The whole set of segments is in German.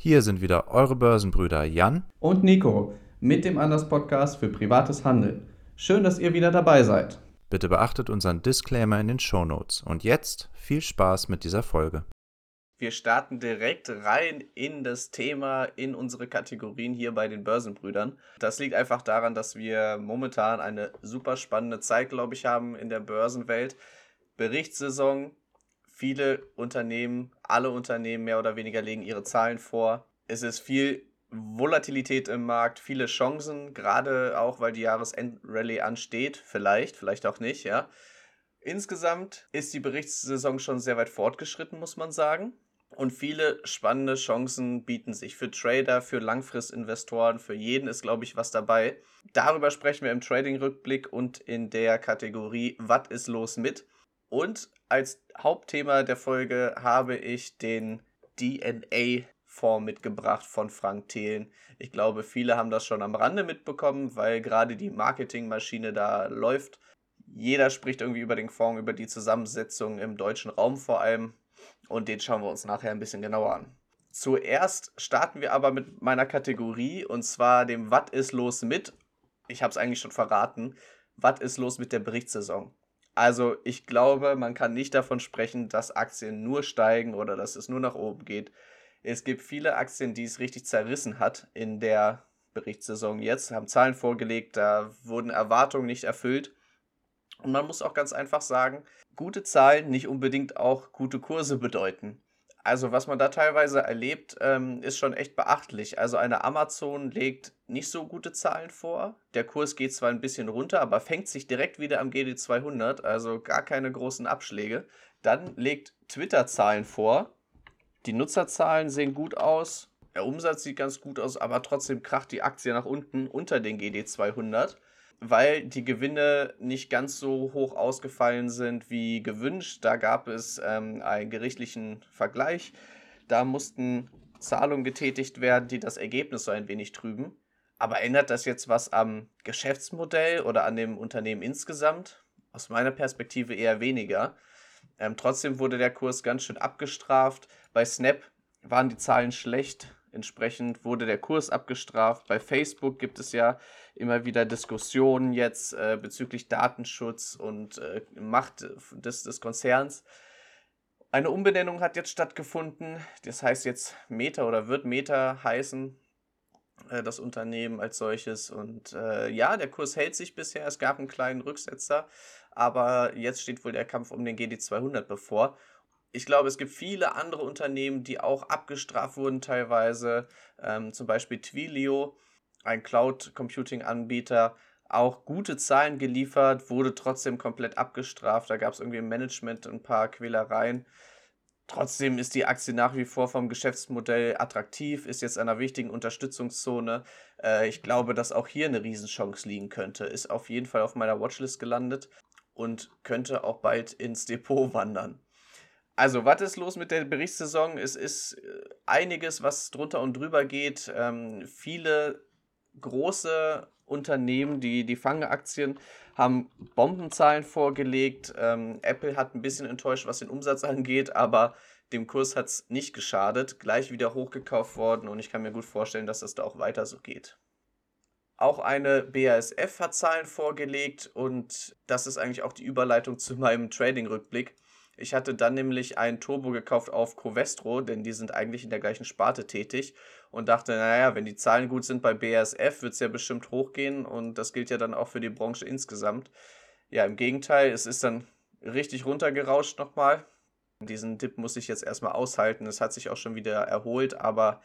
Hier sind wieder eure Börsenbrüder Jan und Nico mit dem Anders Podcast für privates Handeln. Schön, dass ihr wieder dabei seid. Bitte beachtet unseren Disclaimer in den Show Notes. Und jetzt viel Spaß mit dieser Folge. Wir starten direkt rein in das Thema, in unsere Kategorien hier bei den Börsenbrüdern. Das liegt einfach daran, dass wir momentan eine super spannende Zeit, glaube ich, haben in der Börsenwelt. Berichtssaison, viele Unternehmen, alle Unternehmen mehr oder weniger legen ihre Zahlen vor. Es ist viel Volatilität im Markt, viele Chancen, gerade auch, weil die Jahresendrallye ansteht. Vielleicht, vielleicht auch nicht, ja. Insgesamt ist die Berichtssaison schon sehr weit fortgeschritten, muss man sagen. Und viele spannende Chancen bieten sich für Trader, für Langfristinvestoren, für jeden ist, glaube ich, was dabei. Darüber sprechen wir im Trading-Rückblick und in der Kategorie Was ist los mit? Und als Hauptthema der Folge habe ich den DNA-Fonds mitgebracht von Frank Thelen. Ich glaube, viele haben das schon am Rande mitbekommen, weil gerade die Marketingmaschine da läuft. Jeder spricht irgendwie über den Fonds, über die Zusammensetzung im deutschen Raum vor allem. Und den schauen wir uns nachher ein bisschen genauer an. Zuerst starten wir aber mit meiner Kategorie und zwar dem Was ist los mit? Ich habe es eigentlich schon verraten. Was ist los mit der Berichtssaison? Also ich glaube, man kann nicht davon sprechen, dass Aktien nur steigen oder dass es nur nach oben geht. Es gibt viele Aktien, die es richtig zerrissen hat in der Berichtssaison jetzt, haben Zahlen vorgelegt, da wurden Erwartungen nicht erfüllt. Und man muss auch ganz einfach sagen, gute Zahlen nicht unbedingt auch gute Kurse bedeuten. Also was man da teilweise erlebt, ähm, ist schon echt beachtlich. Also eine Amazon legt nicht so gute Zahlen vor. Der Kurs geht zwar ein bisschen runter, aber fängt sich direkt wieder am GD200, also gar keine großen Abschläge. Dann legt Twitter Zahlen vor. Die Nutzerzahlen sehen gut aus. Der Umsatz sieht ganz gut aus, aber trotzdem kracht die Aktie nach unten unter den GD200 weil die Gewinne nicht ganz so hoch ausgefallen sind wie gewünscht. Da gab es ähm, einen gerichtlichen Vergleich. Da mussten Zahlungen getätigt werden, die das Ergebnis so ein wenig trüben. Aber ändert das jetzt was am Geschäftsmodell oder an dem Unternehmen insgesamt? Aus meiner Perspektive eher weniger. Ähm, trotzdem wurde der Kurs ganz schön abgestraft. Bei Snap waren die Zahlen schlecht. Entsprechend wurde der Kurs abgestraft. Bei Facebook gibt es ja immer wieder Diskussionen jetzt äh, bezüglich Datenschutz und äh, Macht des, des Konzerns. Eine Umbenennung hat jetzt stattgefunden. Das heißt jetzt Meta oder wird Meta heißen, äh, das Unternehmen als solches. Und äh, ja, der Kurs hält sich bisher. Es gab einen kleinen Rücksetzer, aber jetzt steht wohl der Kampf um den GD200 bevor ich glaube, es gibt viele andere Unternehmen, die auch abgestraft wurden teilweise. Ähm, zum Beispiel Twilio, ein Cloud Computing Anbieter, auch gute Zahlen geliefert, wurde trotzdem komplett abgestraft. Da gab es irgendwie im Management ein paar Quälereien. Trotzdem ist die Aktie nach wie vor vom Geschäftsmodell attraktiv, ist jetzt einer wichtigen Unterstützungszone. Äh, ich glaube, dass auch hier eine Riesenchance liegen könnte. Ist auf jeden Fall auf meiner Watchlist gelandet und könnte auch bald ins Depot wandern. Also, was ist los mit der Berichtssaison? Es ist äh, einiges, was drunter und drüber geht. Ähm, viele große Unternehmen, die, die Fangaktien, haben Bombenzahlen vorgelegt. Ähm, Apple hat ein bisschen enttäuscht, was den Umsatz angeht, aber dem Kurs hat es nicht geschadet. Gleich wieder hochgekauft worden und ich kann mir gut vorstellen, dass das da auch weiter so geht. Auch eine BASF hat Zahlen vorgelegt und das ist eigentlich auch die Überleitung zu meinem Trading-Rückblick. Ich hatte dann nämlich ein Turbo gekauft auf Covestro, denn die sind eigentlich in der gleichen Sparte tätig und dachte, naja, wenn die Zahlen gut sind bei BASF, wird es ja bestimmt hochgehen und das gilt ja dann auch für die Branche insgesamt. Ja, im Gegenteil, es ist dann richtig runtergerauscht nochmal. Diesen Dip muss ich jetzt erstmal aushalten. Es hat sich auch schon wieder erholt, aber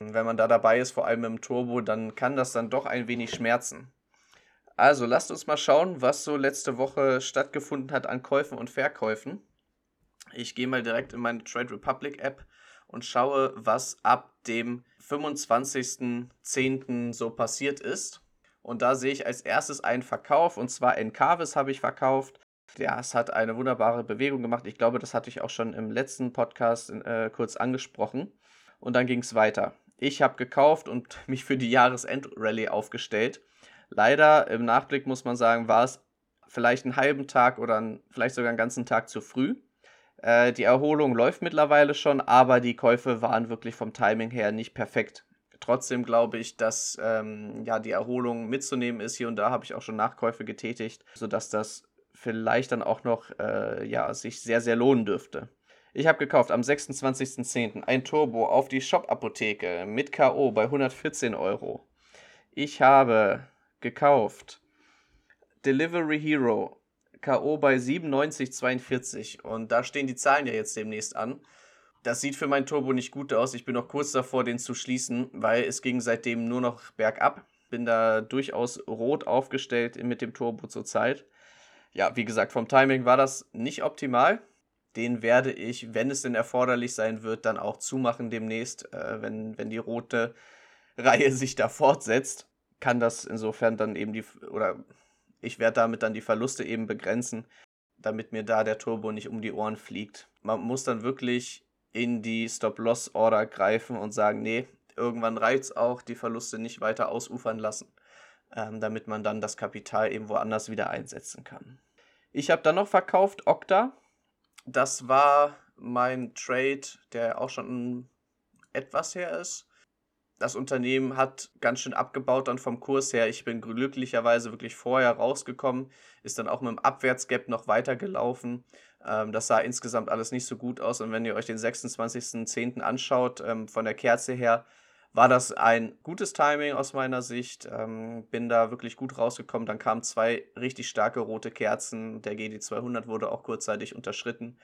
wenn man da dabei ist, vor allem im Turbo, dann kann das dann doch ein wenig schmerzen. Also lasst uns mal schauen, was so letzte Woche stattgefunden hat an Käufen und Verkäufen. Ich gehe mal direkt in meine Trade Republic App und schaue, was ab dem 25.10. so passiert ist. Und da sehe ich als erstes einen Verkauf und zwar Encarvis habe ich verkauft. Ja, es hat eine wunderbare Bewegung gemacht. Ich glaube, das hatte ich auch schon im letzten Podcast äh, kurz angesprochen. Und dann ging es weiter. Ich habe gekauft und mich für die Jahresendrallye aufgestellt. Leider im Nachblick muss man sagen, war es vielleicht einen halben Tag oder einen, vielleicht sogar einen ganzen Tag zu früh. Äh, die Erholung läuft mittlerweile schon, aber die Käufe waren wirklich vom Timing her nicht perfekt. Trotzdem glaube ich, dass ähm, ja, die Erholung mitzunehmen ist. Hier und da habe ich auch schon Nachkäufe getätigt, sodass das vielleicht dann auch noch äh, ja, sich sehr, sehr lohnen dürfte. Ich habe gekauft am 26.10. ein Turbo auf die Shop-Apotheke mit K.O. bei 114 Euro. Ich habe gekauft Delivery Hero K.O. bei 97,42 und da stehen die Zahlen ja jetzt demnächst an. Das sieht für mein Turbo nicht gut aus. Ich bin noch kurz davor, den zu schließen, weil es ging seitdem nur noch bergab. Bin da durchaus rot aufgestellt mit dem Turbo zurzeit. Ja, wie gesagt, vom Timing war das nicht optimal. Den werde ich, wenn es denn erforderlich sein wird, dann auch zumachen demnächst, äh, wenn, wenn die rote Reihe sich da fortsetzt. Kann das insofern dann eben die, oder ich werde damit dann die Verluste eben begrenzen, damit mir da der Turbo nicht um die Ohren fliegt. Man muss dann wirklich in die Stop-Loss-Order greifen und sagen, nee, irgendwann reicht es auch, die Verluste nicht weiter ausufern lassen, ähm, damit man dann das Kapital eben woanders wieder einsetzen kann. Ich habe dann noch verkauft Okta. Das war mein Trade, der auch schon etwas her ist das Unternehmen hat ganz schön abgebaut dann vom Kurs her. Ich bin glücklicherweise wirklich vorher rausgekommen, ist dann auch mit dem Abwärtsgap noch weitergelaufen. Ähm, das sah insgesamt alles nicht so gut aus. Und wenn ihr euch den 26.10. anschaut, ähm, von der Kerze her, war das ein gutes Timing aus meiner Sicht. Ähm, bin da wirklich gut rausgekommen. Dann kamen zwei richtig starke rote Kerzen. Der GD200 wurde auch kurzzeitig unterschritten.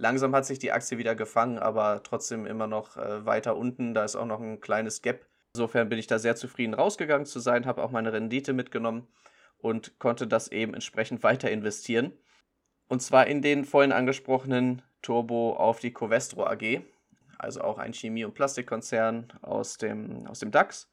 Langsam hat sich die Aktie wieder gefangen, aber trotzdem immer noch äh, weiter unten. Da ist auch noch ein kleines Gap. Insofern bin ich da sehr zufrieden rausgegangen zu sein, habe auch meine Rendite mitgenommen und konnte das eben entsprechend weiter investieren. Und zwar in den vorhin angesprochenen Turbo auf die Covestro AG, also auch ein Chemie- und Plastikkonzern aus dem, aus dem DAX.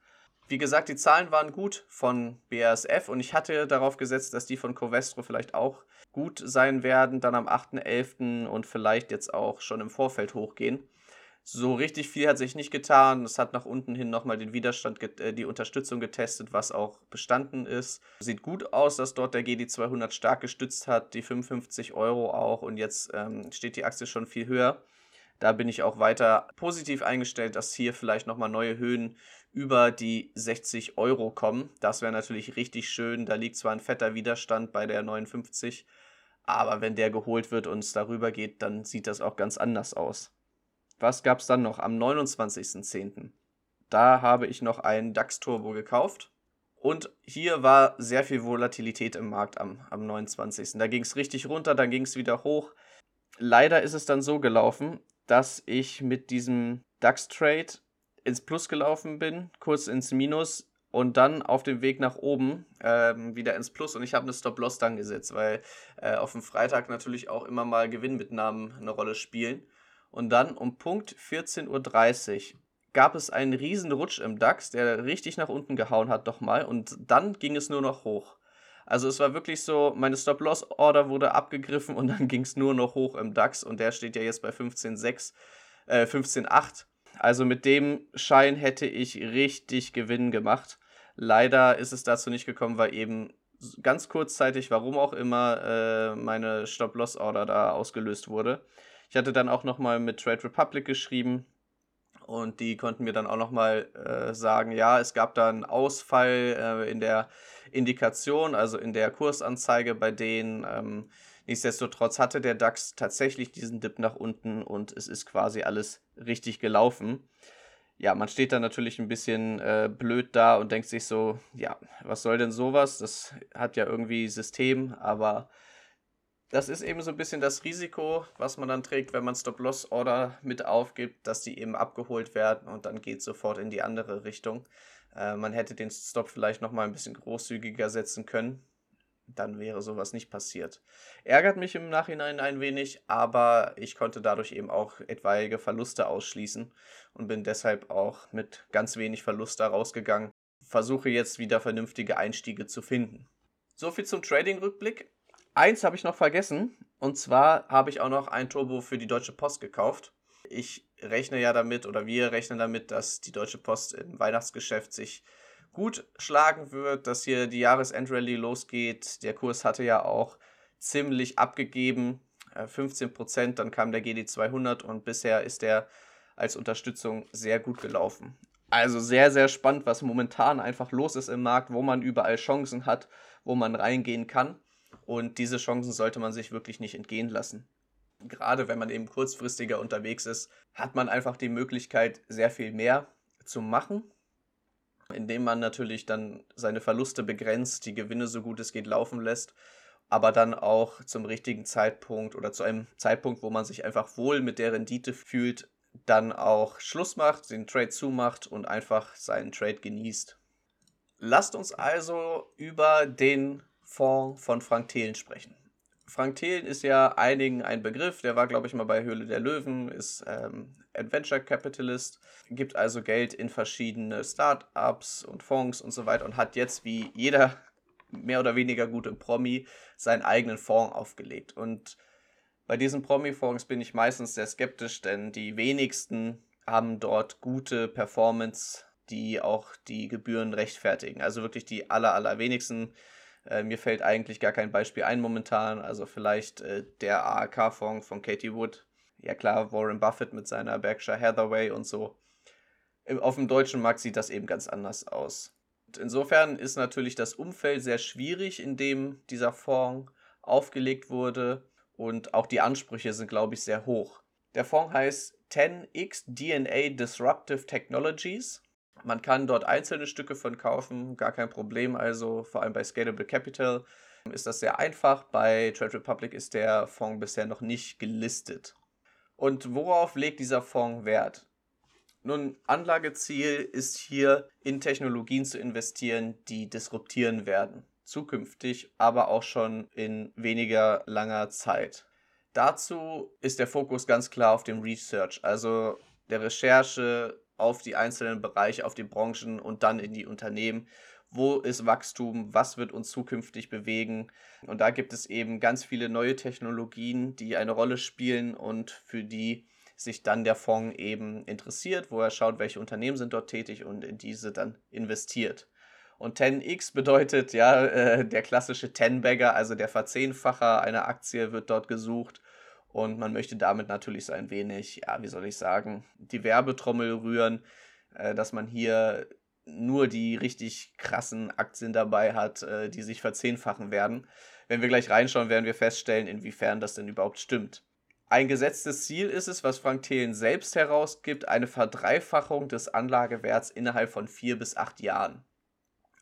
Wie gesagt, die Zahlen waren gut von BASF und ich hatte darauf gesetzt, dass die von Covestro vielleicht auch gut sein werden, dann am 8.11. und vielleicht jetzt auch schon im Vorfeld hochgehen. So richtig viel hat sich nicht getan. Es hat nach unten hin nochmal den Widerstand, äh, die Unterstützung getestet, was auch bestanden ist. Sieht gut aus, dass dort der GD200 stark gestützt hat, die 55 Euro auch und jetzt ähm, steht die Aktie schon viel höher. Da bin ich auch weiter positiv eingestellt, dass hier vielleicht nochmal neue Höhen über die 60 Euro kommen. Das wäre natürlich richtig schön. Da liegt zwar ein fetter Widerstand bei der 59, aber wenn der geholt wird und es darüber geht, dann sieht das auch ganz anders aus. Was gab es dann noch am 29.10.? Da habe ich noch einen DAX Turbo gekauft. Und hier war sehr viel Volatilität im Markt am, am 29. Da ging es richtig runter, dann ging es wieder hoch. Leider ist es dann so gelaufen, dass ich mit diesem DAX-Trade ins Plus gelaufen bin, kurz ins Minus und dann auf dem Weg nach oben ähm, wieder ins Plus und ich habe eine Stop-Loss dann gesetzt, weil äh, auf dem Freitag natürlich auch immer mal Gewinnmitnahmen eine Rolle spielen. Und dann um Punkt 14.30 Uhr gab es einen riesen Rutsch im DAX, der richtig nach unten gehauen hat doch mal und dann ging es nur noch hoch. Also es war wirklich so, meine Stop-Loss-Order wurde abgegriffen und dann ging es nur noch hoch im DAX und der steht ja jetzt bei 15.6, äh, 15.8 also mit dem Schein hätte ich richtig Gewinn gemacht. Leider ist es dazu nicht gekommen, weil eben ganz kurzzeitig, warum auch immer, äh, meine Stop-Loss-Order da ausgelöst wurde. Ich hatte dann auch nochmal mit Trade Republic geschrieben und die konnten mir dann auch nochmal äh, sagen, ja, es gab da einen Ausfall äh, in der Indikation, also in der Kursanzeige bei denen. Ähm, Nichtsdestotrotz hatte der DAX tatsächlich diesen Dip nach unten und es ist quasi alles richtig gelaufen. Ja, man steht da natürlich ein bisschen äh, blöd da und denkt sich so, ja, was soll denn sowas? Das hat ja irgendwie System, aber das ist eben so ein bisschen das Risiko, was man dann trägt, wenn man Stop-Loss-Order mit aufgibt, dass die eben abgeholt werden und dann geht sofort in die andere Richtung. Äh, man hätte den Stop vielleicht nochmal ein bisschen großzügiger setzen können dann wäre sowas nicht passiert. Ärgert mich im Nachhinein ein wenig, aber ich konnte dadurch eben auch etwaige Verluste ausschließen und bin deshalb auch mit ganz wenig Verlust da rausgegangen. Versuche jetzt wieder vernünftige Einstiege zu finden. Soviel zum Trading-Rückblick. Eins habe ich noch vergessen, und zwar habe ich auch noch ein Turbo für die Deutsche Post gekauft. Ich rechne ja damit, oder wir rechnen damit, dass die Deutsche Post im Weihnachtsgeschäft sich gut schlagen wird, dass hier die Jahresendrallye losgeht. Der Kurs hatte ja auch ziemlich abgegeben. 15 Prozent, dann kam der GD200 und bisher ist der als Unterstützung sehr gut gelaufen. Also sehr, sehr spannend, was momentan einfach los ist im Markt, wo man überall Chancen hat, wo man reingehen kann. Und diese Chancen sollte man sich wirklich nicht entgehen lassen. Gerade wenn man eben kurzfristiger unterwegs ist, hat man einfach die Möglichkeit, sehr viel mehr zu machen, indem man natürlich dann seine Verluste begrenzt, die Gewinne so gut es geht laufen lässt, aber dann auch zum richtigen Zeitpunkt oder zu einem Zeitpunkt, wo man sich einfach wohl mit der Rendite fühlt, dann auch Schluss macht, den Trade zumacht und einfach seinen Trade genießt. Lasst uns also über den Fonds von Frank Thelen sprechen. Frank Thelen ist ja einigen ein Begriff, der war, glaube ich, mal bei Höhle der Löwen, ist ähm, Adventure Capitalist, gibt also Geld in verschiedene Startups und Fonds und so weiter und hat jetzt wie jeder mehr oder weniger gute Promi seinen eigenen Fonds aufgelegt. Und bei diesen Promi-Fonds bin ich meistens sehr skeptisch, denn die wenigsten haben dort gute Performance, die auch die Gebühren rechtfertigen. Also wirklich die aller, allerwenigsten. Äh, mir fällt eigentlich gar kein Beispiel ein momentan. Also vielleicht äh, der AAK-Fonds von Katie Wood. Ja klar, Warren Buffett mit seiner Berkshire Hathaway und so. Auf dem deutschen Markt sieht das eben ganz anders aus. Insofern ist natürlich das Umfeld sehr schwierig, in dem dieser Fonds aufgelegt wurde und auch die Ansprüche sind, glaube ich, sehr hoch. Der Fonds heißt 10x DNA Disruptive Technologies. Man kann dort einzelne Stücke von kaufen, gar kein Problem. Also vor allem bei Scalable Capital ist das sehr einfach. Bei Trade Republic ist der Fonds bisher noch nicht gelistet. Und worauf legt dieser Fonds Wert? Nun, Anlageziel ist hier in Technologien zu investieren, die disruptieren werden zukünftig, aber auch schon in weniger langer Zeit. Dazu ist der Fokus ganz klar auf dem Research, also der Recherche auf die einzelnen Bereiche, auf die Branchen und dann in die Unternehmen. Wo ist Wachstum? Was wird uns zukünftig bewegen? Und da gibt es eben ganz viele neue Technologien, die eine Rolle spielen und für die sich dann der Fonds eben interessiert, wo er schaut, welche Unternehmen sind dort tätig und in diese dann investiert. Und 10x bedeutet ja äh, der klassische 10-Bagger, also der Verzehnfacher einer Aktie wird dort gesucht. Und man möchte damit natürlich so ein wenig, ja, wie soll ich sagen, die Werbetrommel rühren, äh, dass man hier nur die richtig krassen Aktien dabei hat, äh, die sich verzehnfachen werden. Wenn wir gleich reinschauen, werden wir feststellen, inwiefern das denn überhaupt stimmt. Ein gesetztes Ziel ist es, was Frank Thelen selbst herausgibt, eine Verdreifachung des Anlagewerts innerhalb von vier bis acht Jahren.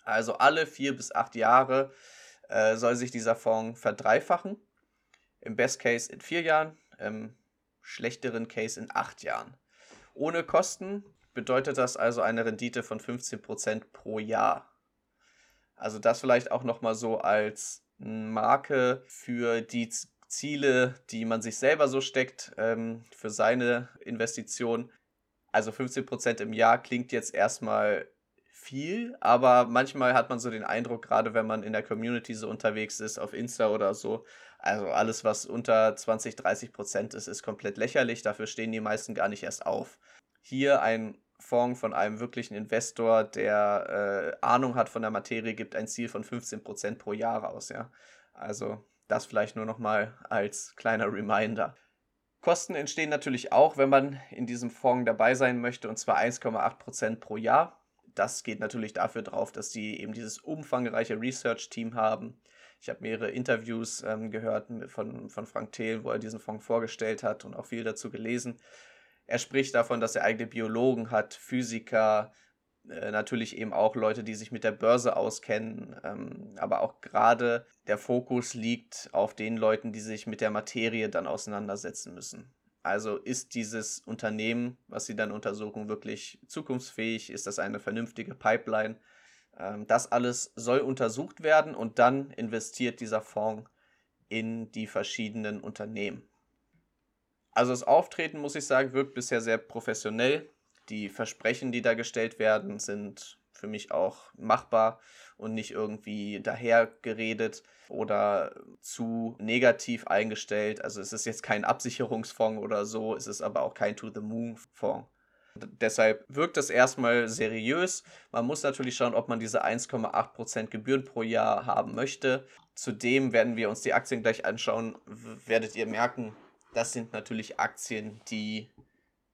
Also alle vier bis acht Jahre äh, soll sich dieser Fonds verdreifachen. Im Best Case in vier Jahren, im schlechteren Case in acht Jahren. Ohne Kosten bedeutet das also eine Rendite von 15% pro Jahr. Also das vielleicht auch nochmal so als Marke für die Ziele, die man sich selber so steckt, ähm, für seine Investition. Also 15% im Jahr klingt jetzt erstmal viel, aber manchmal hat man so den Eindruck, gerade wenn man in der Community so unterwegs ist, auf Insta oder so, also alles, was unter 20, 30 Prozent ist, ist komplett lächerlich. Dafür stehen die meisten gar nicht erst auf. Hier ein Fonds von einem wirklichen Investor, der äh, Ahnung hat von der Materie, gibt ein Ziel von 15 Prozent pro Jahr aus, ja. Also das vielleicht nur nochmal als kleiner Reminder. Kosten entstehen natürlich auch, wenn man in diesem Fonds dabei sein möchte, und zwar 1,8 Prozent pro Jahr das geht natürlich dafür drauf, dass sie eben dieses umfangreiche Research-Team haben. Ich habe mehrere Interviews ähm, gehört von, von Frank Thiel, wo er diesen Fonds vorgestellt hat und auch viel dazu gelesen. Er spricht davon, dass er eigene Biologen hat, Physiker, äh, natürlich eben auch Leute, die sich mit der Börse auskennen, ähm, aber auch gerade der Fokus liegt auf den Leuten, die sich mit der Materie dann auseinandersetzen müssen. Also ist dieses Unternehmen, was Sie dann untersuchen, wirklich zukunftsfähig? Ist das eine vernünftige Pipeline? Ähm, das alles soll untersucht werden und dann investiert dieser Fonds in die verschiedenen Unternehmen. Also das Auftreten, muss ich sagen, wirkt bisher sehr professionell. Die Versprechen, die da gestellt werden, sind für mich auch machbar und nicht irgendwie dahergeredet oder zu negativ eingestellt. Also es ist jetzt kein Absicherungsfonds oder so, es ist aber auch kein To-the-Moon-Fonds. Deshalb wirkt es erstmal seriös. Man muss natürlich schauen, ob man diese 1,8% Gebühren pro Jahr haben möchte. Zudem werden wir uns die Aktien gleich anschauen. Werdet ihr merken, das sind natürlich Aktien, die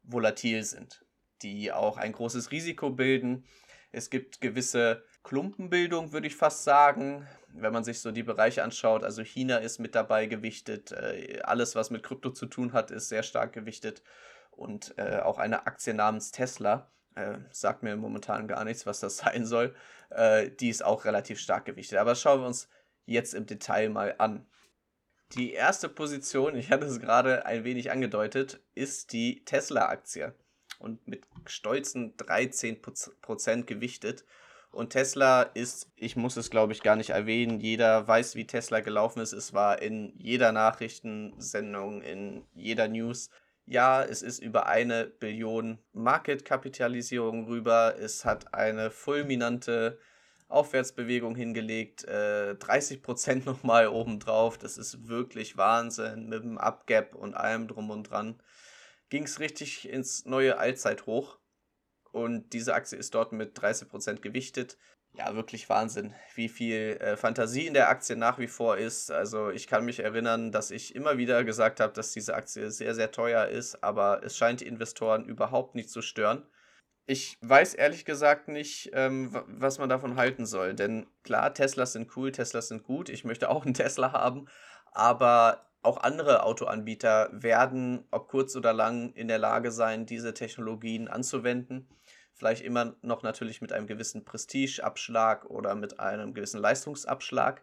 volatil sind, die auch ein großes Risiko bilden. Es gibt gewisse Klumpenbildung, würde ich fast sagen, wenn man sich so die Bereiche anschaut. Also China ist mit dabei gewichtet, äh, alles, was mit Krypto zu tun hat, ist sehr stark gewichtet und äh, auch eine Aktie namens Tesla, äh, sagt mir momentan gar nichts, was das sein soll, äh, die ist auch relativ stark gewichtet. Aber schauen wir uns jetzt im Detail mal an. Die erste Position, ich hatte es gerade ein wenig angedeutet, ist die Tesla-Aktie und mit stolzen 13% gewichtet. Und Tesla ist, ich muss es glaube ich gar nicht erwähnen, jeder weiß, wie Tesla gelaufen ist. Es war in jeder Nachrichtensendung, in jeder News ja, es ist über eine Billion Marketkapitalisierung rüber. Es hat eine fulminante Aufwärtsbewegung hingelegt, äh, 30% nochmal obendrauf. Das ist wirklich Wahnsinn mit dem Upgap und allem drum und dran. Ging es richtig ins neue Allzeithoch. Und diese Aktie ist dort mit 30% gewichtet ja, wirklich Wahnsinn, wie viel äh, Fantasie in der Aktie nach wie vor ist. Also ich kann mich erinnern, dass ich immer wieder gesagt habe, dass diese Aktie sehr, sehr teuer ist, aber es scheint die Investoren überhaupt nicht zu stören. Ich weiß ehrlich gesagt nicht, ähm, was man davon halten soll. Denn klar, Teslas sind cool, Teslas sind gut. Ich möchte auch einen Tesla haben. Aber auch andere Autoanbieter werden, ob kurz oder lang, in der Lage sein, diese Technologien anzuwenden. Vielleicht immer noch natürlich mit einem gewissen Prestigeabschlag oder mit einem gewissen Leistungsabschlag.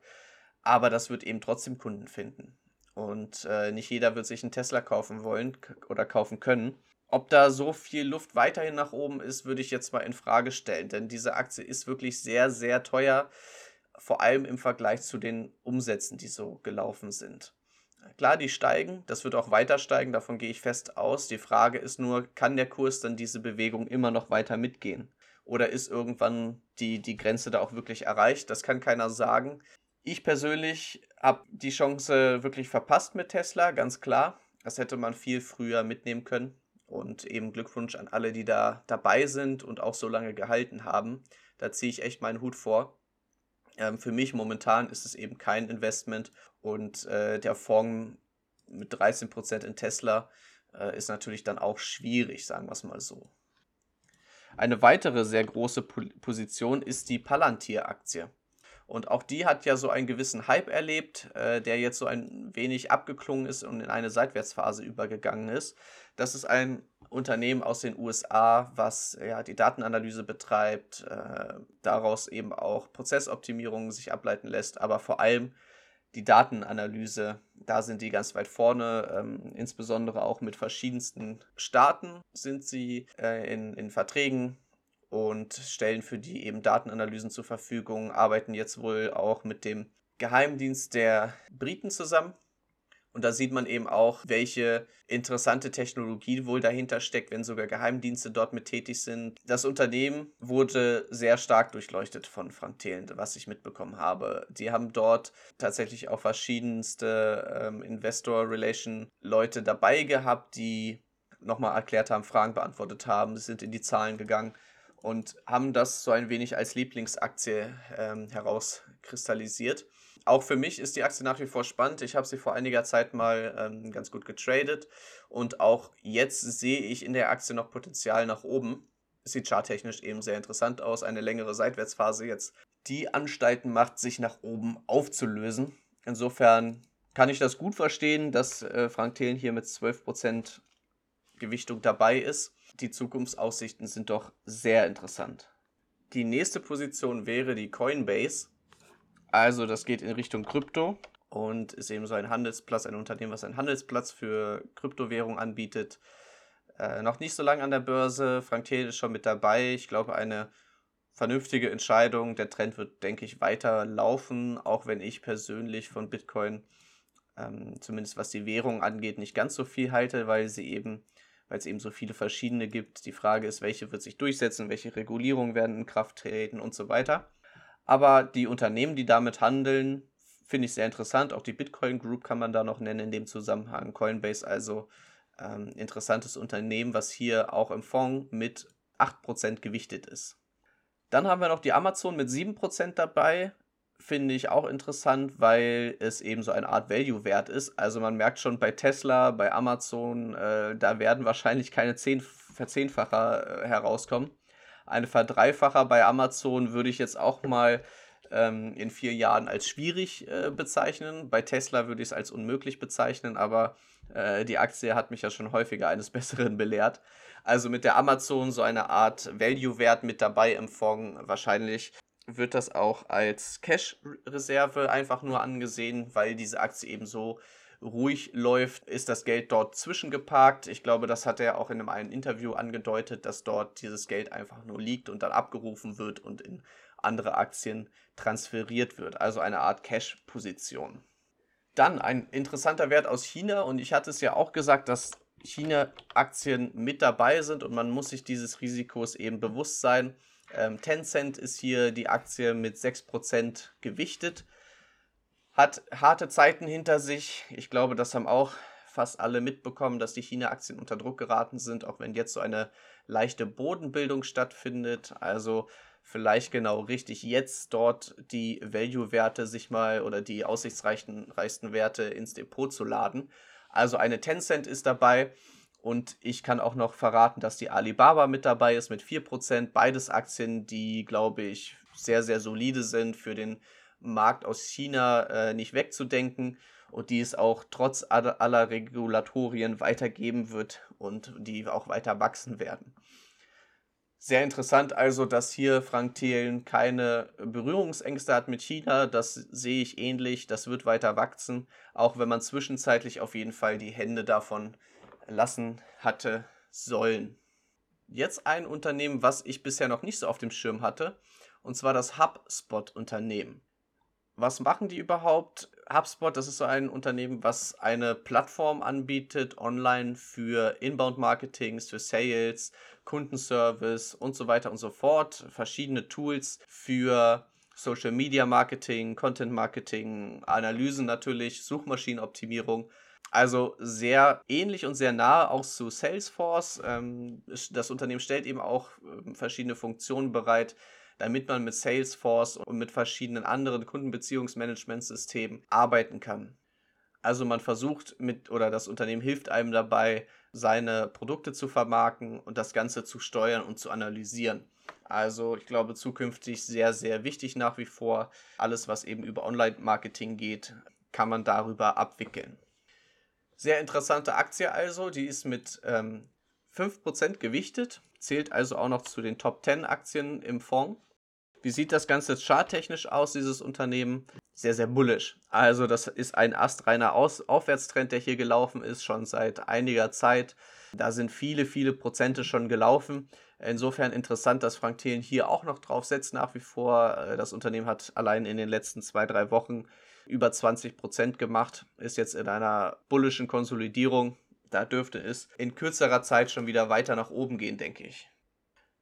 Aber das wird eben trotzdem Kunden finden. Und äh, nicht jeder wird sich einen Tesla kaufen wollen oder kaufen können. Ob da so viel Luft weiterhin nach oben ist, würde ich jetzt mal in Frage stellen, denn diese Aktie ist wirklich sehr, sehr teuer, vor allem im Vergleich zu den Umsätzen, die so gelaufen sind. Klar, die steigen, das wird auch weiter steigen, davon gehe ich fest aus. Die Frage ist nur, kann der Kurs dann diese Bewegung immer noch weiter mitgehen? Oder ist irgendwann die, die Grenze da auch wirklich erreicht? Das kann keiner sagen. Ich persönlich habe die Chance wirklich verpasst mit Tesla, ganz klar. Das hätte man viel früher mitnehmen können. Und eben Glückwunsch an alle, die da dabei sind und auch so lange gehalten haben. Da ziehe ich echt meinen Hut vor. Ähm, für mich momentan ist es eben kein Investment und äh, der Fonds mit 13% in Tesla äh, ist natürlich dann auch schwierig, sagen wir es mal so. Eine weitere sehr große po Position ist die Palantir-Aktie. Und auch die hat ja so einen gewissen Hype erlebt, äh, der jetzt so ein wenig abgeklungen ist und in eine Seitwärtsphase übergegangen ist. Das ist ein Unternehmen aus den USA, was ja die Datenanalyse betreibt, äh, daraus eben auch Prozessoptimierungen sich ableiten lässt, aber vor allem die Datenanalyse, da sind die ganz weit vorne, ähm, insbesondere auch mit verschiedensten Staaten sind sie äh, in, in Verträgen und stellen für die eben Datenanalysen zur Verfügung, arbeiten jetzt wohl auch mit dem Geheimdienst der Briten zusammen. Und da sieht man eben auch, welche interessante Technologie wohl dahinter steckt, wenn sogar Geheimdienste dort mit tätig sind. Das Unternehmen wurde sehr stark durchleuchtet von Frank Thelen, was ich mitbekommen habe. Die haben dort tatsächlich auch verschiedenste ähm, Investor Relation Leute dabei gehabt, die nochmal erklärt haben, Fragen beantwortet haben, sind in die Zahlen gegangen und haben das so ein wenig als Lieblingsaktie ähm, herauskristallisiert. Auch für mich ist die Aktie nach wie vor spannend. Ich habe sie vor einiger Zeit mal ähm, ganz gut getradet und auch jetzt sehe ich in der Aktie noch Potenzial nach oben. Sieht charttechnisch eben sehr interessant aus. Eine längere Seitwärtsphase jetzt, die Anstalten macht, sich nach oben aufzulösen. Insofern kann ich das gut verstehen, dass äh, Frank Thelen hier mit 12% Gewichtung dabei ist die Zukunftsaussichten sind doch sehr interessant. Die nächste Position wäre die Coinbase. Also das geht in Richtung Krypto und ist eben so ein Handelsplatz, ein Unternehmen, was einen Handelsplatz für Kryptowährung anbietet. Äh, noch nicht so lange an der Börse. Frank Thiel ist schon mit dabei. Ich glaube, eine vernünftige Entscheidung. Der Trend wird, denke ich, weiter laufen, auch wenn ich persönlich von Bitcoin, ähm, zumindest was die Währung angeht, nicht ganz so viel halte, weil sie eben weil es eben so viele verschiedene gibt. Die Frage ist, welche wird sich durchsetzen, welche Regulierungen werden in Kraft treten und so weiter. Aber die Unternehmen, die damit handeln, finde ich sehr interessant. Auch die Bitcoin Group kann man da noch nennen in dem Zusammenhang. Coinbase also ähm, interessantes Unternehmen, was hier auch im Fonds mit 8% gewichtet ist. Dann haben wir noch die Amazon mit 7% dabei. Finde ich auch interessant, weil es eben so eine Art Value-Wert ist. Also man merkt schon bei Tesla, bei Amazon, äh, da werden wahrscheinlich keine 10 Verzehnfacher äh, herauskommen. Eine Verdreifacher bei Amazon würde ich jetzt auch mal ähm, in vier Jahren als schwierig äh, bezeichnen. Bei Tesla würde ich es als unmöglich bezeichnen, aber äh, die Aktie hat mich ja schon häufiger eines Besseren belehrt. Also mit der Amazon so eine Art Value-Wert mit dabei im Fonds. Wahrscheinlich wird das auch als Cash-Reserve einfach nur angesehen, weil diese Aktie eben so ruhig läuft, ist das Geld dort zwischengeparkt. Ich glaube, das hat er auch in einem Interview angedeutet, dass dort dieses Geld einfach nur liegt und dann abgerufen wird und in andere Aktien transferiert wird. Also eine Art Cash-Position. Dann ein interessanter Wert aus China und ich hatte es ja auch gesagt, dass China-Aktien mit dabei sind und man muss sich dieses Risikos eben bewusst sein. Ähm, Tencent ist hier die Aktie mit 6% gewichtet, hat harte Zeiten hinter sich. Ich glaube, das haben auch fast alle mitbekommen, dass die China-Aktien unter Druck geraten sind, auch wenn jetzt so eine leichte Bodenbildung stattfindet. Also vielleicht genau richtig, jetzt dort die Value-Werte sich mal oder die aussichtsreichsten Werte ins Depot zu laden. Also eine Tencent ist dabei und ich kann auch noch verraten, dass die Alibaba mit dabei ist mit 4%. Beides Aktien, die, glaube ich, sehr, sehr solide sind für den Markt aus China äh, nicht wegzudenken und die es auch trotz aller Regulatorien weitergeben wird und die auch weiter wachsen werden. Sehr interessant also, dass hier Frank Thelen keine Berührungsängste hat mit China. Das sehe ich ähnlich. Das wird weiter wachsen, auch wenn man zwischenzeitlich auf jeden Fall die Hände davon lassen hatte sollen. Jetzt ein Unternehmen, was ich bisher noch nicht so auf dem Schirm hatte, und zwar das HubSpot-Unternehmen. Was machen die überhaupt? HubSpot, das ist so ein Unternehmen, was eine Plattform anbietet, online für Inbound-Marketings, für Sales, Kundenservice und so weiter und so fort. Verschiedene Tools für Social Media Marketing, Content Marketing, Analysen natürlich, Suchmaschinenoptimierung. Also sehr ähnlich und sehr nahe auch zu Salesforce. Ähm, das Unternehmen stellt eben auch ähm, verschiedene Funktionen bereit, damit man mit Salesforce und mit verschiedenen anderen Kundenbeziehungsmanagementsystemen arbeiten kann. Also man versucht mit oder das Unternehmen hilft einem dabei, seine Produkte zu vermarkten und das Ganze zu steuern und zu analysieren. Also ich glaube zukünftig sehr, sehr wichtig nach wie vor. Alles, was eben über Online-Marketing geht, kann man darüber abwickeln. Sehr interessante Aktie also, die ist mit ähm, 5% gewichtet, zählt also auch noch zu den Top 10 Aktien im Fonds. Wie sieht das Ganze charttechnisch aus, dieses Unternehmen? Sehr, sehr bullish. Also das ist ein astreiner Aus Aufwärtstrend, der hier gelaufen ist, schon seit einiger Zeit. Da sind viele, viele Prozente schon gelaufen. Insofern interessant, dass Frank Thelen hier auch noch drauf setzt nach wie vor. Äh, das Unternehmen hat allein in den letzten zwei, drei Wochen über 20 Prozent gemacht, ist jetzt in einer bullischen Konsolidierung. Da dürfte es in kürzerer Zeit schon wieder weiter nach oben gehen, denke ich.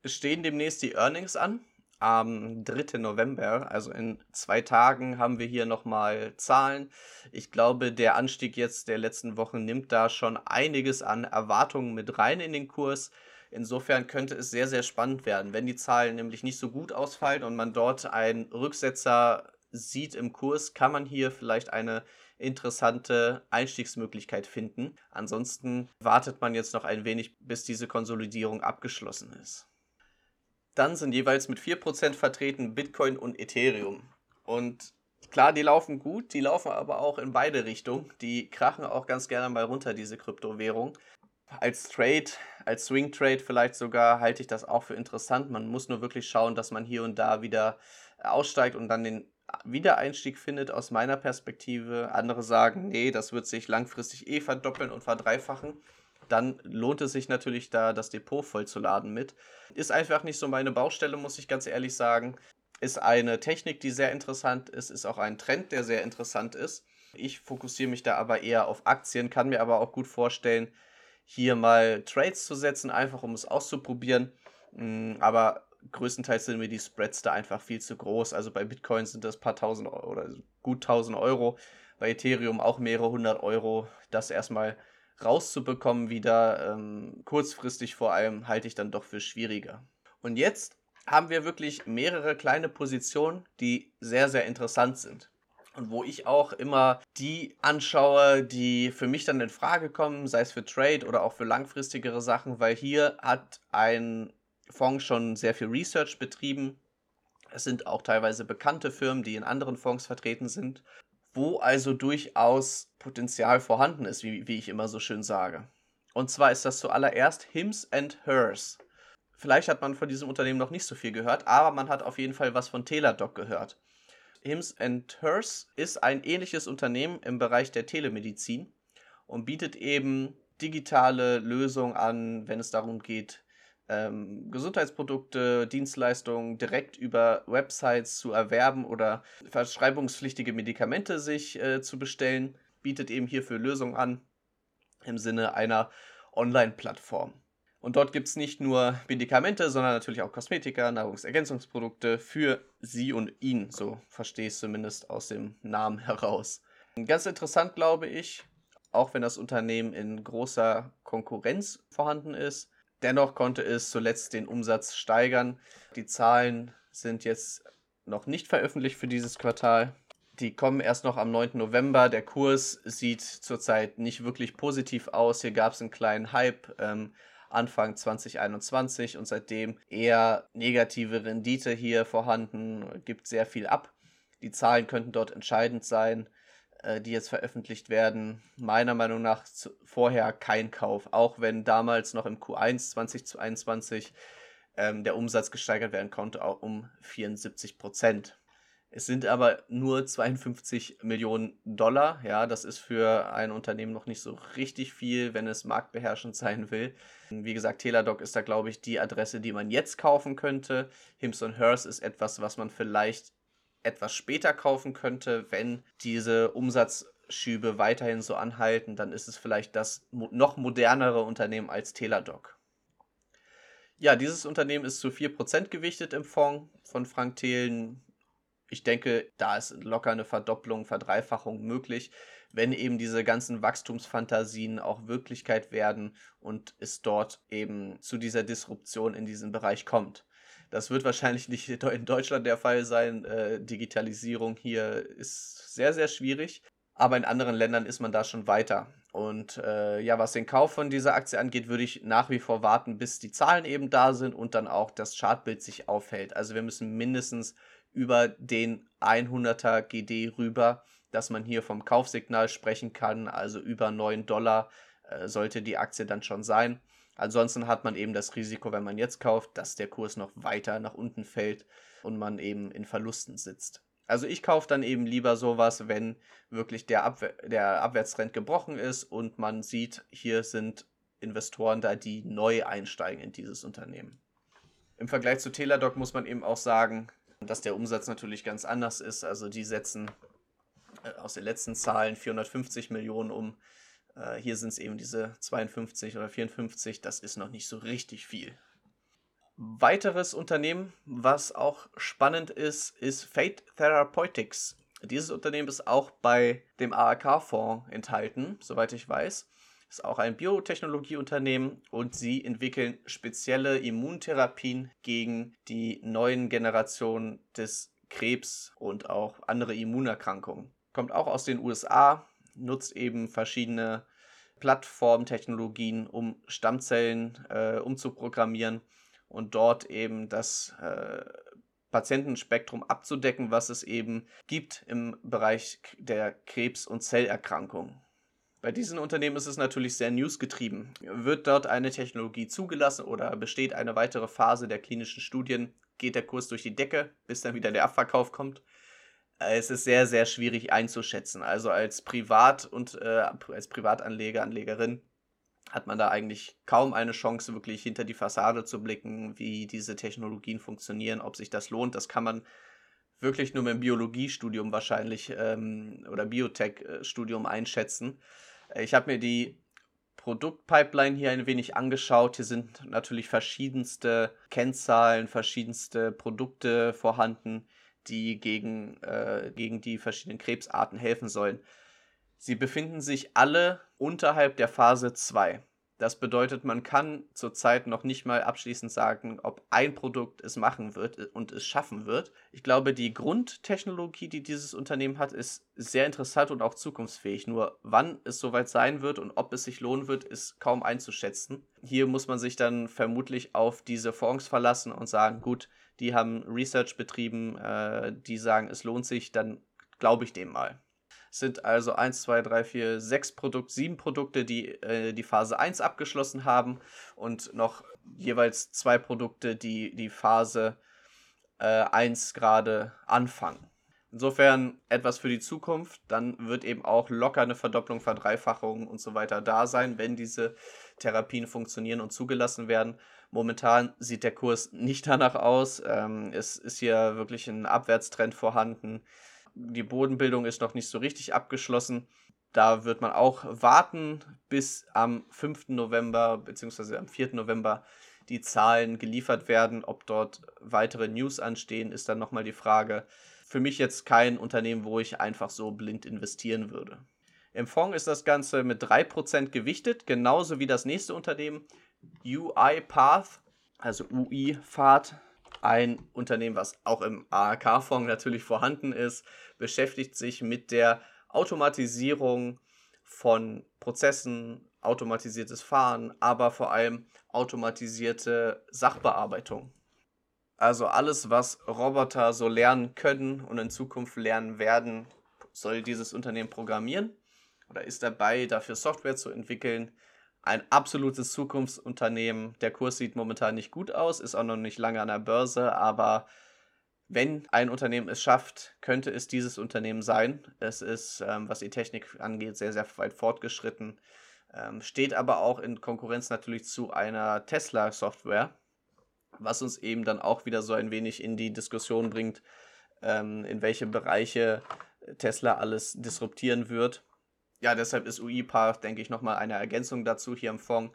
Es stehen demnächst die Earnings an am 3. November, also in zwei Tagen, haben wir hier nochmal Zahlen. Ich glaube, der Anstieg jetzt der letzten Wochen nimmt da schon einiges an Erwartungen mit rein in den Kurs. Insofern könnte es sehr, sehr spannend werden, wenn die Zahlen nämlich nicht so gut ausfallen und man dort einen Rücksetzer sieht im Kurs, kann man hier vielleicht eine interessante Einstiegsmöglichkeit finden. Ansonsten wartet man jetzt noch ein wenig, bis diese Konsolidierung abgeschlossen ist. Dann sind jeweils mit 4% vertreten Bitcoin und Ethereum. Und klar, die laufen gut, die laufen aber auch in beide Richtungen. Die krachen auch ganz gerne mal runter, diese Kryptowährung. Als Trade, als Swing Trade vielleicht sogar, halte ich das auch für interessant. Man muss nur wirklich schauen, dass man hier und da wieder aussteigt und dann den Wiedereinstieg findet aus meiner Perspektive. Andere sagen, nee, das wird sich langfristig eh verdoppeln und verdreifachen dann lohnt es sich natürlich da, das Depot vollzuladen mit. Ist einfach nicht so meine Baustelle, muss ich ganz ehrlich sagen. Ist eine Technik, die sehr interessant ist, ist auch ein Trend, der sehr interessant ist. Ich fokussiere mich da aber eher auf Aktien, kann mir aber auch gut vorstellen, hier mal Trades zu setzen, einfach um es auszuprobieren. Mm, aber größtenteils sind mir die Spreads da einfach viel zu groß. Also bei Bitcoin sind das paar tausend Euro oder gut tausend Euro. Bei Ethereum auch mehrere hundert Euro. Das erstmal rauszubekommen wieder, ähm, kurzfristig vor allem, halte ich dann doch für schwieriger. Und jetzt haben wir wirklich mehrere kleine Positionen, die sehr, sehr interessant sind. Und wo ich auch immer die anschaue, die für mich dann in Frage kommen, sei es für Trade oder auch für langfristigere Sachen, weil hier hat ein Fonds schon sehr viel Research betrieben. Es sind auch teilweise bekannte Firmen, die in anderen Fonds vertreten sind, wo also durchaus Potenzial vorhanden ist, wie, wie ich immer so schön sage. Und zwar ist das zuallererst Hims and Hers. Vielleicht hat man von diesem Unternehmen noch nicht so viel gehört, aber man hat auf jeden Fall was von Teladoc gehört. Hims and Hers ist ein ähnliches Unternehmen im Bereich der Telemedizin und bietet eben digitale Lösungen an, wenn es darum geht, ähm, Gesundheitsprodukte, Dienstleistungen direkt über Websites zu erwerben oder verschreibungspflichtige Medikamente sich äh, zu bestellen, bietet eben hierfür Lösungen an im Sinne einer Online-Plattform. Und dort gibt es nicht nur Medikamente, sondern natürlich auch Kosmetika, Nahrungsergänzungsprodukte für sie und ihn. So verstehe ich es zumindest aus dem Namen heraus. Ganz interessant, glaube ich, auch wenn das Unternehmen in großer Konkurrenz vorhanden ist. Dennoch konnte es zuletzt den Umsatz steigern. Die Zahlen sind jetzt noch nicht veröffentlicht für dieses Quartal. Die kommen erst noch am 9. November. Der Kurs sieht zurzeit nicht wirklich positiv aus. Hier gab es einen kleinen Hype. Ähm, Anfang 2021 und seitdem eher negative Rendite hier vorhanden, gibt sehr viel ab. Die Zahlen könnten dort entscheidend sein, äh, die jetzt veröffentlicht werden. Meiner Meinung nach vorher kein Kauf, auch wenn damals noch im Q1 2021 ähm, der Umsatz gesteigert werden konnte, um 74 Prozent. Es sind aber nur 52 Millionen Dollar. Ja, das ist für ein Unternehmen noch nicht so richtig viel, wenn es marktbeherrschend sein will. Wie gesagt, Teladoc ist da, glaube ich, die Adresse, die man jetzt kaufen könnte. Hims Hers ist etwas, was man vielleicht etwas später kaufen könnte, wenn diese Umsatzschübe weiterhin so anhalten. Dann ist es vielleicht das noch modernere Unternehmen als Teladoc. Ja, dieses Unternehmen ist zu 4% gewichtet im Fonds von Frank Thelen ich denke, da ist locker eine Verdopplung, Verdreifachung möglich, wenn eben diese ganzen Wachstumsfantasien auch Wirklichkeit werden und es dort eben zu dieser Disruption in diesem Bereich kommt. Das wird wahrscheinlich nicht in Deutschland der Fall sein. Äh, Digitalisierung hier ist sehr, sehr schwierig. Aber in anderen Ländern ist man da schon weiter. Und äh, ja, was den Kauf von dieser Aktie angeht, würde ich nach wie vor warten, bis die Zahlen eben da sind und dann auch das Chartbild sich aufhält. Also wir müssen mindestens über den 100er GD rüber, dass man hier vom Kaufsignal sprechen kann, also über 9 Dollar äh, sollte die Aktie dann schon sein. Ansonsten hat man eben das Risiko, wenn man jetzt kauft, dass der Kurs noch weiter nach unten fällt und man eben in Verlusten sitzt. Also ich kaufe dann eben lieber sowas, wenn wirklich der, Abwehr der Abwärtstrend gebrochen ist und man sieht, hier sind Investoren da, die neu einsteigen in dieses Unternehmen. Im Vergleich zu Teladoc muss man eben auch sagen, dass der Umsatz natürlich ganz anders ist. Also die setzen äh, aus den letzten Zahlen 450 Millionen um. Äh, hier sind es eben diese 52 oder 54. Das ist noch nicht so richtig viel. Weiteres Unternehmen, was auch spannend ist, ist Fate Therapeutics. Dieses Unternehmen ist auch bei dem AAK-Fonds enthalten, soweit ich weiß ist auch ein Biotechnologieunternehmen und sie entwickeln spezielle Immuntherapien gegen die neuen Generationen des Krebs und auch andere Immunerkrankungen. Kommt auch aus den USA, nutzt eben verschiedene Plattformtechnologien, um Stammzellen äh, umzuprogrammieren und dort eben das äh, Patientenspektrum abzudecken, was es eben gibt im Bereich der Krebs- und Zellerkrankungen. Bei diesen Unternehmen ist es natürlich sehr newsgetrieben. Wird dort eine Technologie zugelassen oder besteht eine weitere Phase der klinischen Studien, geht der Kurs durch die Decke, bis dann wieder der Abverkauf kommt. Es ist sehr, sehr schwierig einzuschätzen. Also als Privat- und äh, als Privatanleger, Anlegerin hat man da eigentlich kaum eine Chance, wirklich hinter die Fassade zu blicken, wie diese Technologien funktionieren, ob sich das lohnt. Das kann man wirklich nur mit dem Biologiestudium wahrscheinlich ähm, oder Biotech-Studium einschätzen. Äh, ich habe mir die Produktpipeline hier ein wenig angeschaut. Hier sind natürlich verschiedenste Kennzahlen, verschiedenste Produkte vorhanden, die gegen, äh, gegen die verschiedenen Krebsarten helfen sollen. Sie befinden sich alle unterhalb der Phase 2. Das bedeutet, man kann zurzeit noch nicht mal abschließend sagen, ob ein Produkt es machen wird äh, und es schaffen wird. Ich glaube, die Grundtechnologie, die dieses Unternehmen hat, ist sehr interessant und auch zukunftsfähig. Nur wann es soweit sein wird und ob es sich lohnen wird, ist kaum einzuschätzen. Hier muss man sich dann vermutlich auf diese Fonds verlassen und sagen, gut, die haben Research betrieben, äh, die sagen, es lohnt sich, dann glaube ich dem mal sind also 1, 2, 3, 4, 6 Produkte, 7 Produkte, die äh, die Phase 1 abgeschlossen haben und noch jeweils zwei Produkte, die die Phase äh, 1 gerade anfangen. Insofern etwas für die Zukunft, dann wird eben auch locker eine Verdopplung, Verdreifachung und so weiter da sein, wenn diese Therapien funktionieren und zugelassen werden. Momentan sieht der Kurs nicht danach aus. Ähm, es ist hier wirklich ein Abwärtstrend vorhanden die Bodenbildung ist noch nicht so richtig abgeschlossen. Da wird man auch warten, bis am 5. November bzw. am 4. November die Zahlen geliefert werden. Ob dort weitere News anstehen, ist dann nochmal die Frage. Für mich jetzt kein Unternehmen, wo ich einfach so blind investieren würde. Im Fonds ist das Ganze mit 3% gewichtet, genauso wie das nächste Unternehmen, UiPath, also UI-Pfad, ein Unternehmen, was auch im AHK-Fonds natürlich vorhanden ist, beschäftigt sich mit der Automatisierung von Prozessen, automatisiertes Fahren, aber vor allem automatisierte Sachbearbeitung. Also alles, was Roboter so lernen können und in Zukunft lernen werden, soll dieses Unternehmen programmieren oder ist dabei, dafür Software zu entwickeln, ein absolutes Zukunftsunternehmen. Der Kurs sieht momentan nicht gut aus, ist auch noch nicht lange an der Börse, aber wenn ein Unternehmen es schafft, könnte es dieses Unternehmen sein. Es ist, ähm, was die Technik angeht, sehr, sehr weit fortgeschritten, ähm, steht aber auch in Konkurrenz natürlich zu einer Tesla-Software, was uns eben dann auch wieder so ein wenig in die Diskussion bringt, ähm, in welche Bereiche Tesla alles disruptieren wird ja, deshalb ist UI-Park, denke ich, nochmal eine Ergänzung dazu hier im Fonds.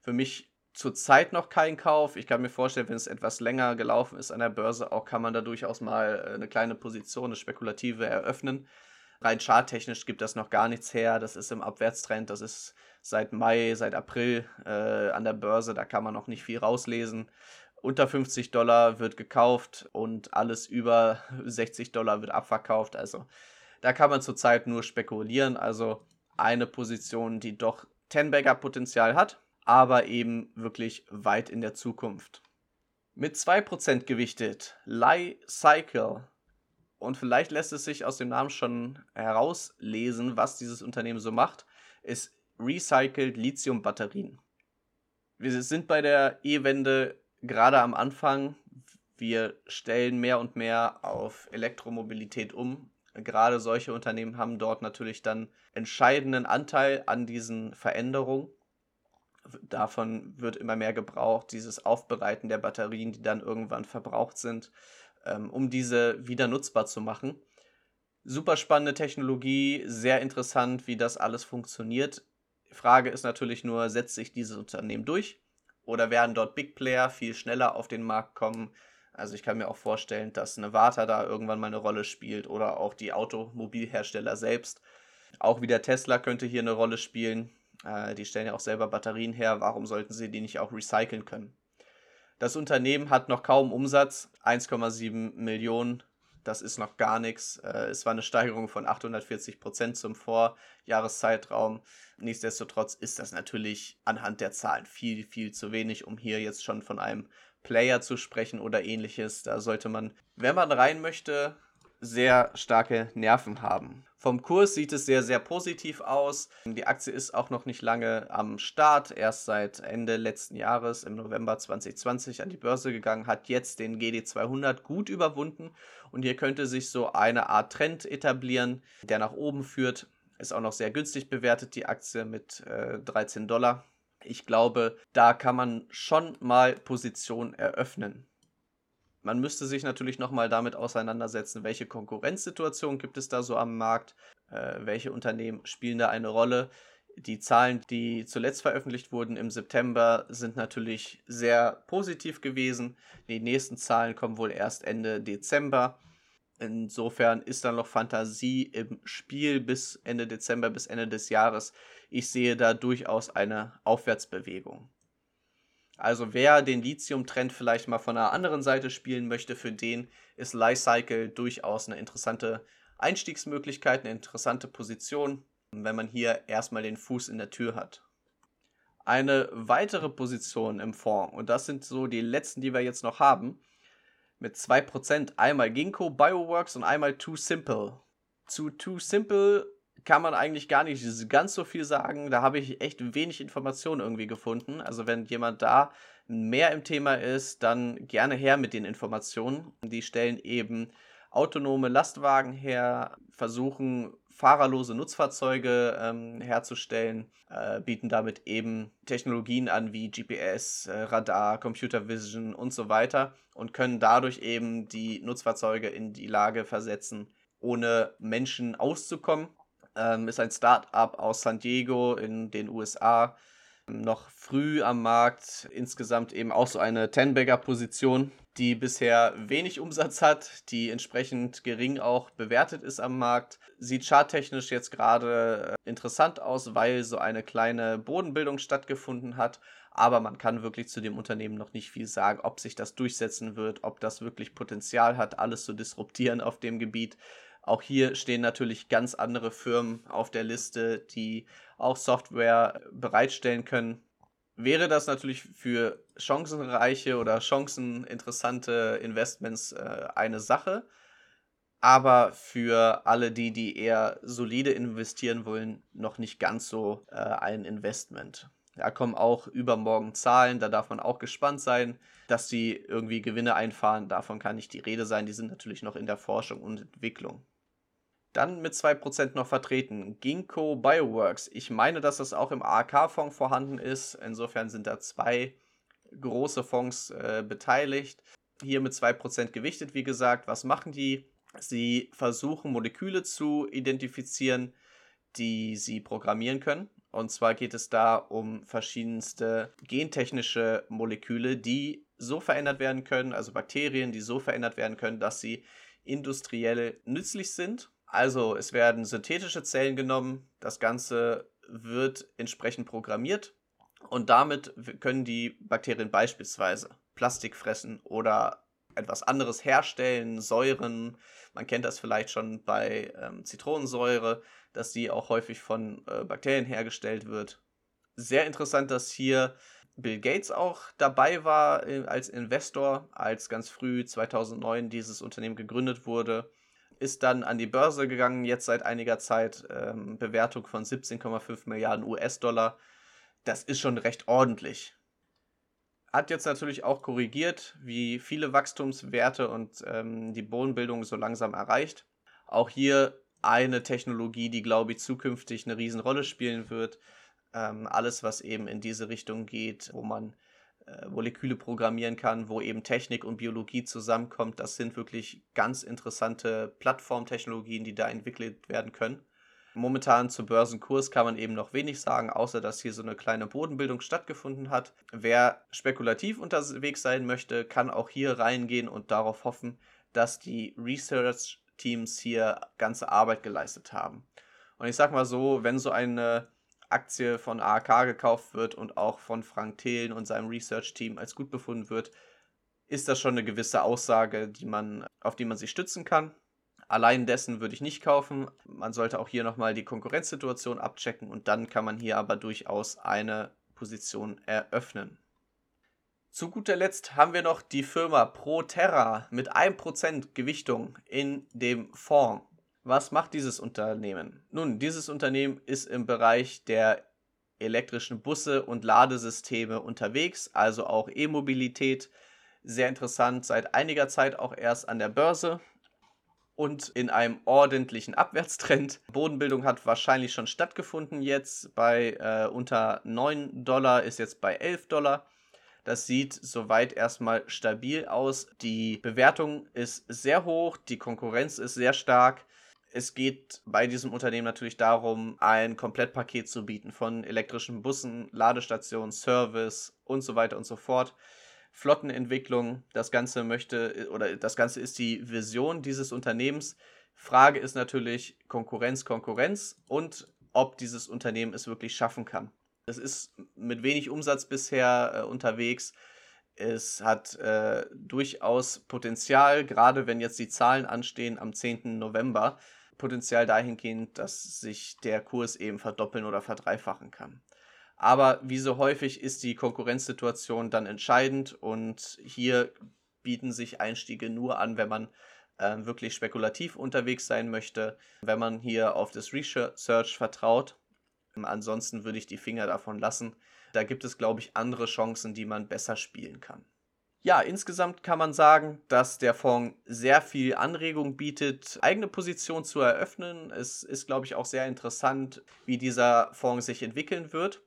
Für mich zurzeit noch kein Kauf. Ich kann mir vorstellen, wenn es etwas länger gelaufen ist an der Börse, auch kann man da durchaus mal äh, eine kleine Position, eine spekulative eröffnen. Rein charttechnisch gibt das noch gar nichts her. Das ist im Abwärtstrend. Das ist seit Mai, seit April äh, an der Börse. Da kann man noch nicht viel rauslesen. Unter 50 Dollar wird gekauft und alles über 60 Dollar wird abverkauft. Also da kann man zurzeit nur spekulieren. Also eine Position, die doch 10-Bagger-Potenzial hat, aber eben wirklich weit in der Zukunft. Mit 2% gewichtet, Lie Cycle. Und vielleicht lässt es sich aus dem Namen schon herauslesen, was dieses Unternehmen so macht, ist Recycled Lithium-Batterien. Wir sind bei der E-Wende gerade am Anfang. Wir stellen mehr und mehr auf Elektromobilität um gerade solche Unternehmen haben dort natürlich dann entscheidenden Anteil an diesen Veränderungen. Davon wird immer mehr gebraucht, dieses Aufbereiten der Batterien, die dann irgendwann verbraucht sind, ähm, um diese wieder nutzbar zu machen. Super spannende Technologie, sehr interessant, wie das alles funktioniert. Frage ist natürlich nur, setzt sich dieses Unternehmen durch oder werden dort Big Player viel schneller auf den Markt kommen, also ich kann mir auch vorstellen, dass Nevada da irgendwann mal eine Rolle spielt oder auch die Automobilhersteller selbst. Auch wieder Tesla könnte hier eine Rolle spielen. Äh, die stellen ja auch selber Batterien her. Warum sollten sie die nicht auch recyceln können? Das Unternehmen hat noch kaum Umsatz, 1,7 Millionen. Das ist noch gar nichts. Äh, es war eine Steigerung von 840 Prozent zum Vorjahreszeitraum. Nichtsdestotrotz ist das natürlich anhand der Zahlen viel, viel zu wenig, um hier jetzt schon von einem Player zu sprechen oder ähnliches. Da sollte man, wenn man rein möchte, sehr starke Nerven haben. Vom Kurs sieht es sehr, sehr positiv aus. Die Aktie ist auch noch nicht lange am Start, erst seit Ende letzten Jahres, im November 2020, an die Börse gegangen, hat jetzt den GD200 gut überwunden und hier könnte sich so eine Art Trend etablieren, der nach oben führt. Ist auch noch sehr günstig bewertet, die Aktie mit äh, 13 Dollar. Ich glaube, da kann man schon mal Position eröffnen. Man müsste sich natürlich nochmal damit auseinandersetzen, welche Konkurrenzsituation gibt es da so am Markt, äh, welche Unternehmen spielen da eine Rolle. Die Zahlen, die zuletzt veröffentlicht wurden im September, sind natürlich sehr positiv gewesen. Die nächsten Zahlen kommen wohl erst Ende Dezember. Insofern ist da noch Fantasie im Spiel bis Ende Dezember, bis Ende des Jahres. Ich sehe da durchaus eine Aufwärtsbewegung. Also wer den Lithium-Trend vielleicht mal von einer anderen Seite spielen möchte, für den ist Lifecycle durchaus eine interessante Einstiegsmöglichkeit, eine interessante Position, wenn man hier erstmal den Fuß in der Tür hat. Eine weitere Position im Fonds, und das sind so die letzten, die wir jetzt noch haben, mit 2%. Einmal Ginkgo Bioworks und einmal Too Simple. Zu Too Simple kann man eigentlich gar nicht ganz so viel sagen. Da habe ich echt wenig Informationen irgendwie gefunden. Also wenn jemand da mehr im Thema ist, dann gerne her mit den Informationen. Die stellen eben autonome Lastwagen her, versuchen fahrerlose Nutzfahrzeuge ähm, herzustellen, äh, bieten damit eben Technologien an wie GPS, äh, Radar, Computer Vision und so weiter und können dadurch eben die Nutzfahrzeuge in die Lage versetzen, ohne Menschen auszukommen. Ähm, ist ein Start-up aus San Diego in den USA, noch früh am Markt, insgesamt eben auch so eine Ten-Bagger-Position, die bisher wenig Umsatz hat, die entsprechend gering auch bewertet ist am Markt. Sieht charttechnisch jetzt gerade äh, interessant aus, weil so eine kleine Bodenbildung stattgefunden hat. Aber man kann wirklich zu dem Unternehmen noch nicht viel sagen, ob sich das durchsetzen wird, ob das wirklich Potenzial hat, alles zu disruptieren auf dem Gebiet. Auch hier stehen natürlich ganz andere Firmen auf der Liste, die auch Software bereitstellen können. Wäre das natürlich für chancenreiche oder chanceninteressante Investments äh, eine Sache, aber für alle die, die eher solide investieren wollen, noch nicht ganz so äh, ein Investment. Da kommen auch übermorgen Zahlen, da darf man auch gespannt sein, dass sie irgendwie Gewinne einfahren. Davon kann nicht die Rede sein. Die sind natürlich noch in der Forschung und Entwicklung. Dann mit 2% noch vertreten Ginkgo Bioworks. Ich meine, dass das auch im ARK-Fonds vorhanden ist. Insofern sind da zwei große Fonds äh, beteiligt. Hier mit 2% gewichtet, wie gesagt. Was machen die? Sie versuchen Moleküle zu identifizieren, die sie programmieren können. Und zwar geht es da um verschiedenste gentechnische Moleküle, die so verändert werden können, also Bakterien, die so verändert werden können, dass sie industriell nützlich sind also es werden synthetische Zellen genommen, das Ganze wird entsprechend programmiert und damit können die Bakterien beispielsweise Plastik fressen oder etwas anderes herstellen, Säuren. Man kennt das vielleicht schon bei ähm, Zitronensäure, dass die auch häufig von äh, Bakterien hergestellt wird. Sehr interessant, dass hier Bill Gates auch dabei war äh, als Investor, als ganz früh 2009 dieses Unternehmen gegründet wurde ist dann an die Börse gegangen, jetzt seit einiger Zeit ähm, Bewertung von 17,5 Milliarden US-Dollar. Das ist schon recht ordentlich. Hat jetzt natürlich auch korrigiert, wie viele Wachstumswerte und ähm, die Bodenbildung so langsam erreicht. Auch hier eine Technologie, die, glaube ich, zukünftig eine Riesenrolle spielen wird. Ähm, alles, was eben in diese Richtung geht, wo man äh, Moleküle programmieren kann, wo eben Technik und Biologie zusammenkommt. Das sind wirklich ganz interessante Plattformtechnologien, die da entwickelt werden können. Momentan zum Börsenkurs kann man eben noch wenig sagen, außer dass hier so eine kleine Bodenbildung stattgefunden hat. Wer spekulativ unterwegs sein möchte, kann auch hier reingehen und darauf hoffen, dass die Research-Teams hier ganze Arbeit geleistet haben. Und ich sag mal so, wenn so eine Aktie von AAK gekauft wird und auch von Frank Thelen und seinem Research-Team als gut befunden wird, ist das schon eine gewisse Aussage, die man, auf die man sich stützen kann. Allein dessen würde ich nicht kaufen. Man sollte auch hier nochmal die Konkurrenzsituation abchecken und dann kann man hier aber durchaus eine Position eröffnen. Zu guter Letzt haben wir noch die Firma Proterra mit 1% Gewichtung in dem Fonds. Was macht dieses Unternehmen? Nun, dieses Unternehmen ist im Bereich der elektrischen Busse und Ladesysteme unterwegs, also auch E-Mobilität. Sehr interessant, seit einiger Zeit auch erst an der Börse und in einem ordentlichen Abwärtstrend. Bodenbildung hat wahrscheinlich schon stattgefunden jetzt bei äh, unter 9 Dollar, ist jetzt bei 11 Dollar. Das sieht soweit erstmal stabil aus. Die Bewertung ist sehr hoch, die Konkurrenz ist sehr stark es geht bei diesem Unternehmen natürlich darum, ein Komplettpaket zu bieten von elektrischen Bussen, Ladestationen, Service und so weiter und so fort. Flottenentwicklung. Das Ganze möchte oder das Ganze ist die Vision dieses Unternehmens. Frage ist natürlich Konkurrenz, Konkurrenz und ob dieses Unternehmen es wirklich schaffen kann. Es ist mit wenig Umsatz bisher äh, unterwegs. Es hat äh, durchaus Potenzial, gerade wenn jetzt die Zahlen anstehen am 10. November, Potenzial dahingehend, dass sich der Kurs eben verdoppeln oder verdreifachen kann. Aber wie so häufig ist die Konkurrenzsituation dann entscheidend und hier bieten sich Einstiege nur an, wenn man äh, wirklich spekulativ unterwegs sein möchte, wenn man hier auf das Research vertraut. Ansonsten würde ich die Finger davon lassen. Da gibt es, glaube ich, andere Chancen, die man besser spielen kann. Ja, insgesamt kann man sagen, dass der Fonds sehr viel Anregung bietet, eigene Positionen zu eröffnen. Es ist, glaube ich, auch sehr interessant, wie dieser Fonds sich entwickeln wird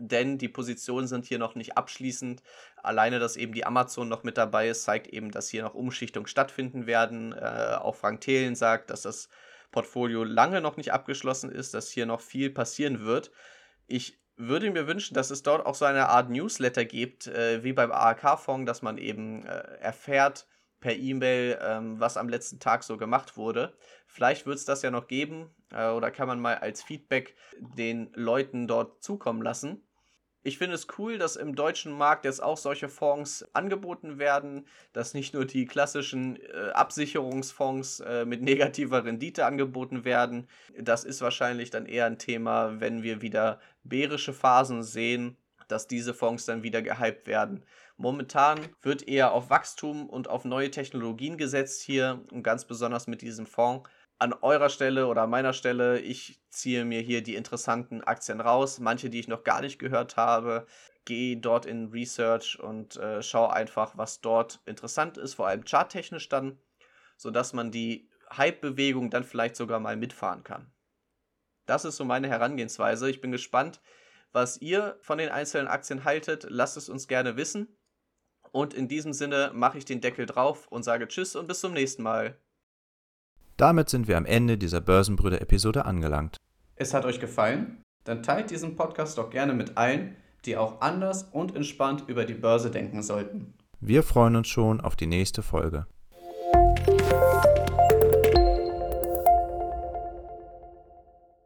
denn die Positionen sind hier noch nicht abschließend. Alleine, dass eben die Amazon noch mit dabei ist, zeigt eben, dass hier noch Umschichtungen stattfinden werden. Äh, auch Frank Thelen sagt, dass das Portfolio lange noch nicht abgeschlossen ist, dass hier noch viel passieren wird. Ich würde mir wünschen, dass es dort auch so eine Art Newsletter gibt, äh, wie beim AHK-Fonds, dass man eben äh, erfährt per E-Mail, ähm, was am letzten Tag so gemacht wurde. Vielleicht wird es das ja noch geben äh, oder kann man mal als Feedback den Leuten dort zukommen lassen. Ich finde es cool, dass im deutschen Markt jetzt auch solche Fonds angeboten werden, dass nicht nur die klassischen äh, Absicherungsfonds äh, mit negativer Rendite angeboten werden. Das ist wahrscheinlich dann eher ein Thema, wenn wir wieder bärische Phasen sehen, dass diese Fonds dann wieder gehypt werden. Momentan wird eher auf Wachstum und auf neue Technologien gesetzt hier und ganz besonders mit diesem Fonds an eurer Stelle oder an meiner Stelle, ich ziehe mir hier die interessanten Aktien raus, manche, die ich noch gar nicht gehört habe, gehe dort in Research und äh, schaue einfach, was dort interessant ist, vor allem charttechnisch dann, sodass man die Hype-Bewegung dann vielleicht sogar mal mitfahren kann. Das ist so meine Herangehensweise. Ich bin gespannt, was ihr von den einzelnen Aktien haltet. Lasst es uns gerne wissen. Und in diesem Sinne mache ich den Deckel drauf und sage Tschüss und bis zum nächsten Mal. Damit sind wir am Ende dieser Börsenbrüder-Episode angelangt. Es hat euch gefallen? Dann teilt diesen Podcast doch gerne mit allen, die auch anders und entspannt über die Börse denken sollten. Wir freuen uns schon auf die nächste Folge.